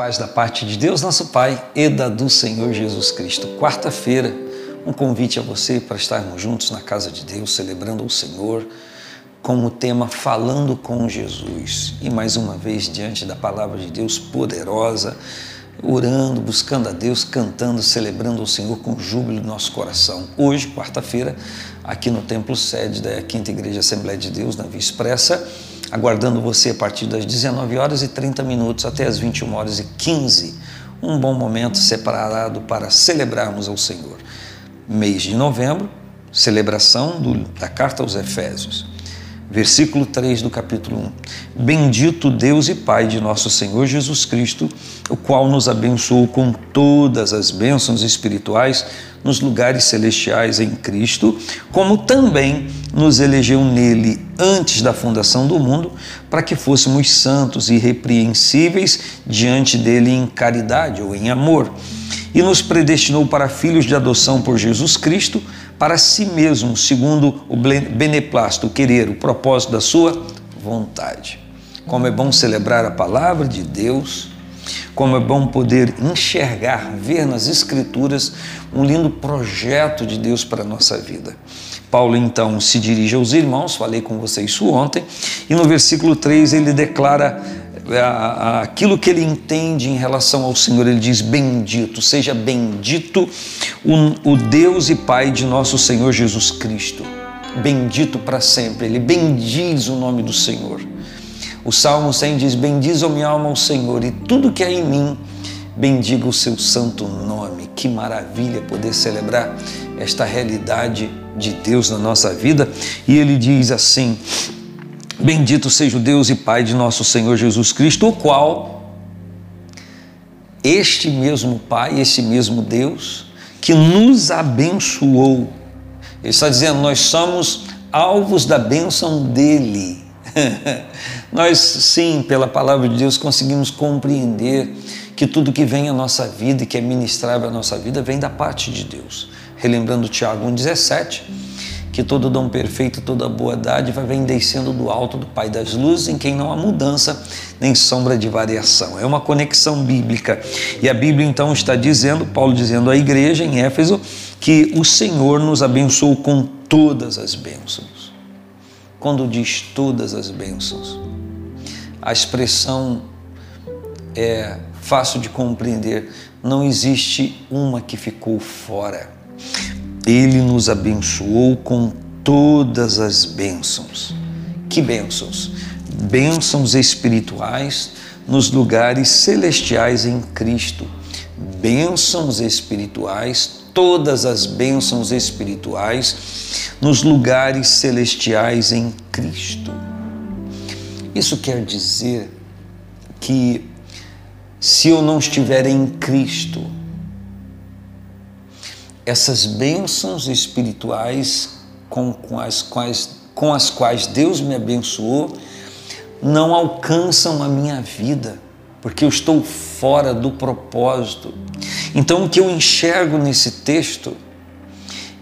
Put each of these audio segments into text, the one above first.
paz da parte de Deus, nosso Pai, e da do Senhor Jesus Cristo. Quarta-feira, um convite a você para estarmos juntos na casa de Deus, celebrando o Senhor, com o tema Falando com Jesus. E mais uma vez, diante da palavra de Deus poderosa, orando, buscando a Deus, cantando, celebrando o Senhor com júbilo no nosso coração. Hoje, quarta-feira, aqui no Templo Sede da Quinta Igreja Assembleia de Deus, na Via Expressa, aguardando você a partir das 19 horas e 30 minutos até as 21 horas e 15. Um bom momento separado para celebrarmos ao Senhor. Mês de novembro, celebração do, da carta aos Efésios. Versículo 3 do capítulo 1. Bendito Deus e Pai de nosso Senhor Jesus Cristo, o qual nos abençoou com todas as bênçãos espirituais nos lugares celestiais em Cristo, como também nos elegeu nele antes da fundação do mundo, para que fôssemos santos e irrepreensíveis diante dele em caridade ou em amor, e nos predestinou para filhos de adoção por Jesus Cristo, para si mesmo, segundo o beneplácito, o querer, o propósito da sua vontade. Como é bom celebrar a palavra de Deus como é bom poder enxergar, ver nas Escrituras um lindo projeto de Deus para a nossa vida. Paulo então se dirige aos irmãos, falei com vocês isso ontem, e no versículo 3 ele declara é, aquilo que ele entende em relação ao Senhor. Ele diz: Bendito, seja bendito o, o Deus e Pai de nosso Senhor Jesus Cristo. Bendito para sempre. Ele bendiz o nome do Senhor. O Salmo 100 diz: Bendiz, a minha alma, ao Senhor, e tudo que há em mim, bendiga o seu santo nome. Que maravilha poder celebrar esta realidade de Deus na nossa vida. E ele diz assim: Bendito seja o Deus e Pai de nosso Senhor Jesus Cristo, o qual este mesmo Pai, esse mesmo Deus, que nos abençoou. Ele está dizendo: nós somos alvos da bênção dele. Nós, sim, pela palavra de Deus, conseguimos compreender que tudo que vem à nossa vida e que é ministrável à nossa vida vem da parte de Deus. Relembrando Tiago 1,17, que todo dom perfeito, toda boa dádiva vem descendo do alto do Pai das luzes, em quem não há mudança nem sombra de variação. É uma conexão bíblica. E a Bíblia então está dizendo, Paulo dizendo à igreja em Éfeso, que o Senhor nos abençoou com todas as bênçãos quando diz todas as bênçãos. A expressão é fácil de compreender, não existe uma que ficou fora. Ele nos abençoou com todas as bênçãos. Que bênçãos? Bênçãos espirituais nos lugares celestiais em Cristo. Bênçãos espirituais todas as bênçãos espirituais nos lugares celestiais em Cristo. Isso quer dizer que se eu não estiver em Cristo, essas bênçãos espirituais com, com, as quais, com as quais Deus me abençoou não alcançam a minha vida, porque eu estou fora do propósito. Então, o que eu enxergo nesse texto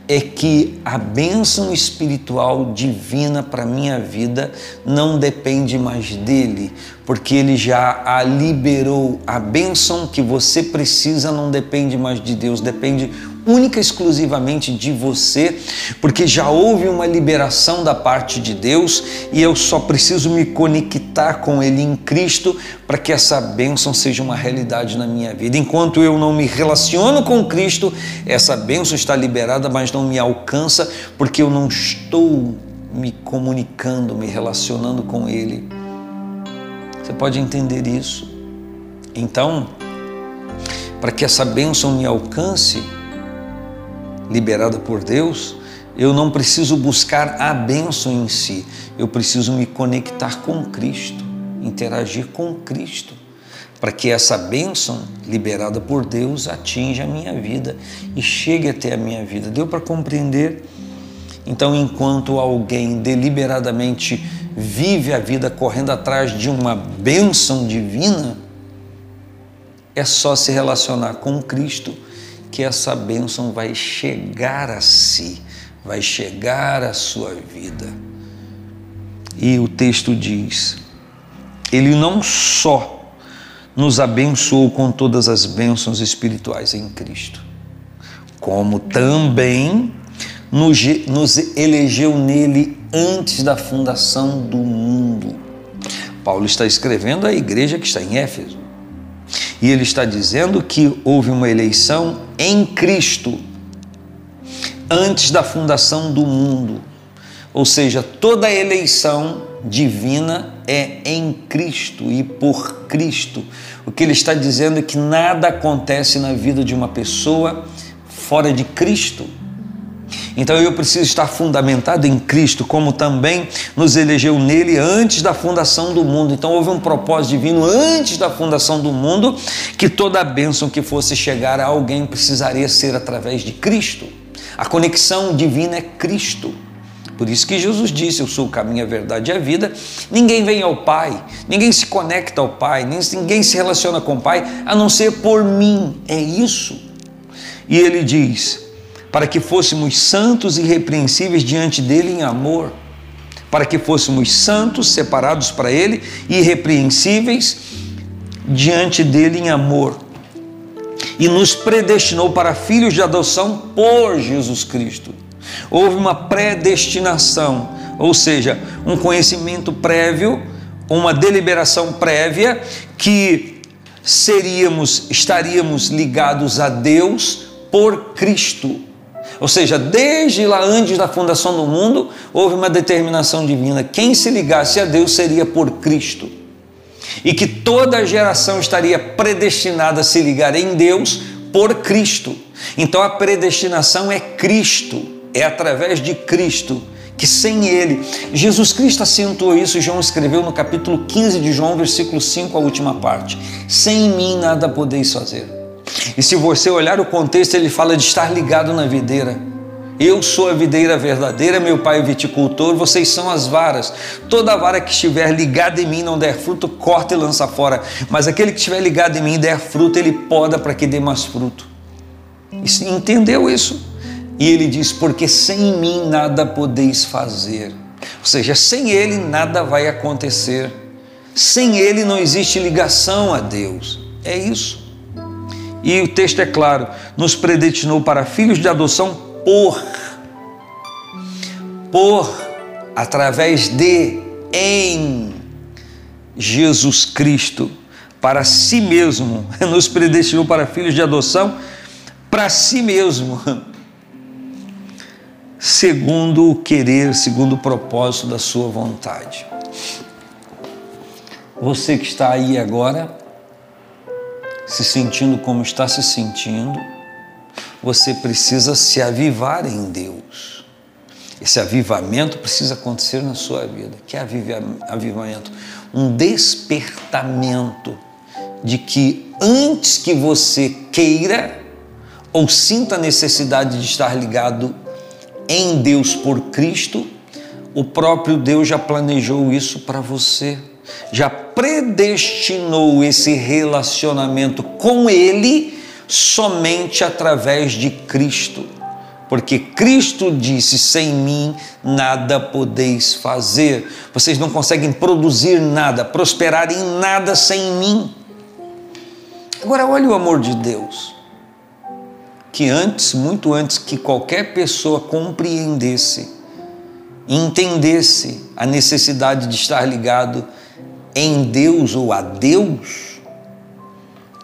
é que a bênção espiritual divina para minha vida não depende mais dele, porque ele já a liberou. A bênção que você precisa não depende mais de Deus, depende única e exclusivamente de você, porque já houve uma liberação da parte de Deus e eu só preciso me conectar com Ele em Cristo para que essa bênção seja uma realidade na minha vida. Enquanto eu não me relaciono com Cristo, essa bênção está liberada, mas não me alcança porque eu não estou me comunicando, me relacionando com Ele. Você pode entender isso? Então, para que essa bênção me alcance, liberada por Deus, eu não preciso buscar a bênção em si, eu preciso me conectar com Cristo, interagir com Cristo, para que essa bênção liberada por Deus atinja a minha vida e chegue até a minha vida. Deu para compreender? Então, enquanto alguém deliberadamente vive a vida correndo atrás de uma bênção divina, é só se relacionar com Cristo que essa bênção vai chegar a si, vai chegar à sua vida. E o texto diz: Ele não só nos abençoou com todas as bênçãos espirituais em Cristo, como também nos, nos elegeu nele antes da fundação do mundo. Paulo está escrevendo à igreja que está em Éfeso. E ele está dizendo que houve uma eleição em Cristo antes da fundação do mundo. Ou seja, toda eleição divina é em Cristo e por Cristo. O que ele está dizendo é que nada acontece na vida de uma pessoa fora de Cristo. Então eu preciso estar fundamentado em Cristo, como também nos elegeu nele antes da fundação do mundo. Então houve um propósito divino antes da fundação do mundo que toda a bênção que fosse chegar a alguém precisaria ser através de Cristo. A conexão divina é Cristo. Por isso que Jesus disse: Eu sou o caminho, a verdade e a vida. Ninguém vem ao Pai, ninguém se conecta ao Pai, ninguém se relaciona com o Pai a não ser por mim. É isso. E ele diz: para que fôssemos santos e irrepreensíveis diante dele em amor, para que fôssemos santos, separados para ele, irrepreensíveis diante dele em amor. E nos predestinou para filhos de adoção por Jesus Cristo Houve uma predestinação, ou seja, um conhecimento prévio, uma deliberação prévia que seríamos, estaríamos ligados a Deus por Cristo. Ou seja, desde lá antes da fundação do mundo, houve uma determinação divina. Quem se ligasse a Deus seria por Cristo. E que toda geração estaria predestinada a se ligar em Deus por Cristo. Então a predestinação é Cristo é através de Cristo que sem Ele, Jesus Cristo acentuou isso, João escreveu no capítulo 15 de João, versículo 5, a última parte. Sem mim nada podeis fazer. E se você olhar o contexto, ele fala de estar ligado na videira. Eu sou a videira verdadeira, meu pai é viticultor, vocês são as varas. Toda vara que estiver ligada em mim não der fruto, corta e lança fora. Mas aquele que estiver ligado em mim e der fruto, ele poda para que dê mais fruto. Entendeu isso? E ele diz: Porque sem mim nada podeis fazer. Ou seja, sem ele nada vai acontecer. Sem ele não existe ligação a Deus. É isso. E o texto é claro: nos predestinou para filhos de adoção por, por, através de, em Jesus Cristo, para si mesmo. Nos predestinou para filhos de adoção para si mesmo segundo o querer, segundo o propósito da sua vontade. Você que está aí agora, se sentindo como está se sentindo, você precisa se avivar em Deus. Esse avivamento precisa acontecer na sua vida. Que é avivamento? Um despertamento de que antes que você queira ou sinta a necessidade de estar ligado em Deus por Cristo, o próprio Deus já planejou isso para você, já predestinou esse relacionamento com Ele somente através de Cristo. Porque Cristo disse: sem mim nada podeis fazer. Vocês não conseguem produzir nada, prosperar em nada sem mim. Agora, olha o amor de Deus que antes, muito antes que qualquer pessoa compreendesse, entendesse a necessidade de estar ligado em Deus ou a Deus,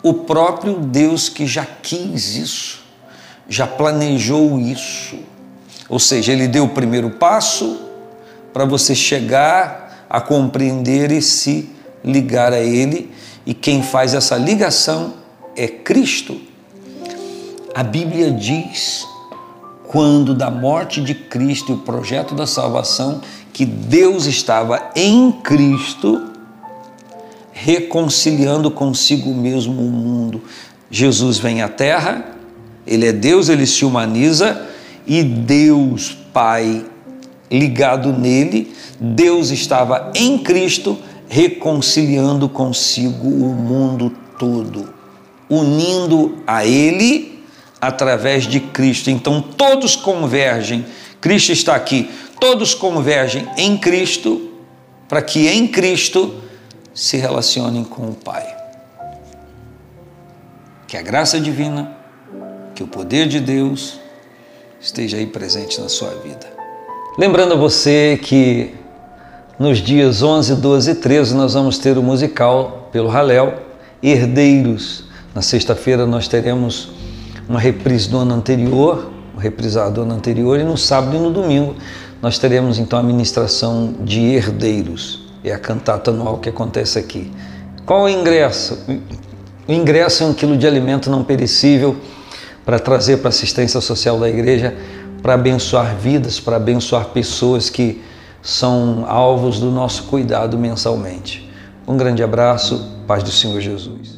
o próprio Deus que já quis isso, já planejou isso. Ou seja, ele deu o primeiro passo para você chegar a compreender e se ligar a Ele, e quem faz essa ligação é Cristo. A Bíblia diz, quando da morte de Cristo e o projeto da salvação, que Deus estava em Cristo reconciliando consigo mesmo o mundo. Jesus vem à terra, ele é Deus, ele se humaniza e Deus Pai ligado nele, Deus estava em Cristo reconciliando consigo o mundo todo, unindo a ele através de Cristo. Então todos convergem, Cristo está aqui, todos convergem em Cristo para que em Cristo se relacionem com o Pai. Que a graça divina, que o poder de Deus esteja aí presente na sua vida. Lembrando a você que nos dias 11, 12 e 13 nós vamos ter o musical pelo Halel, Herdeiros. Na sexta-feira nós teremos uma reprise do ano anterior, um reprisado do ano anterior, e no sábado e no domingo nós teremos então a ministração de Herdeiros. É a cantata anual que acontece aqui. Qual o ingresso? O ingresso é um quilo de alimento não perecível para trazer para a assistência social da igreja, para abençoar vidas, para abençoar pessoas que são alvos do nosso cuidado mensalmente. Um grande abraço, paz do Senhor Jesus.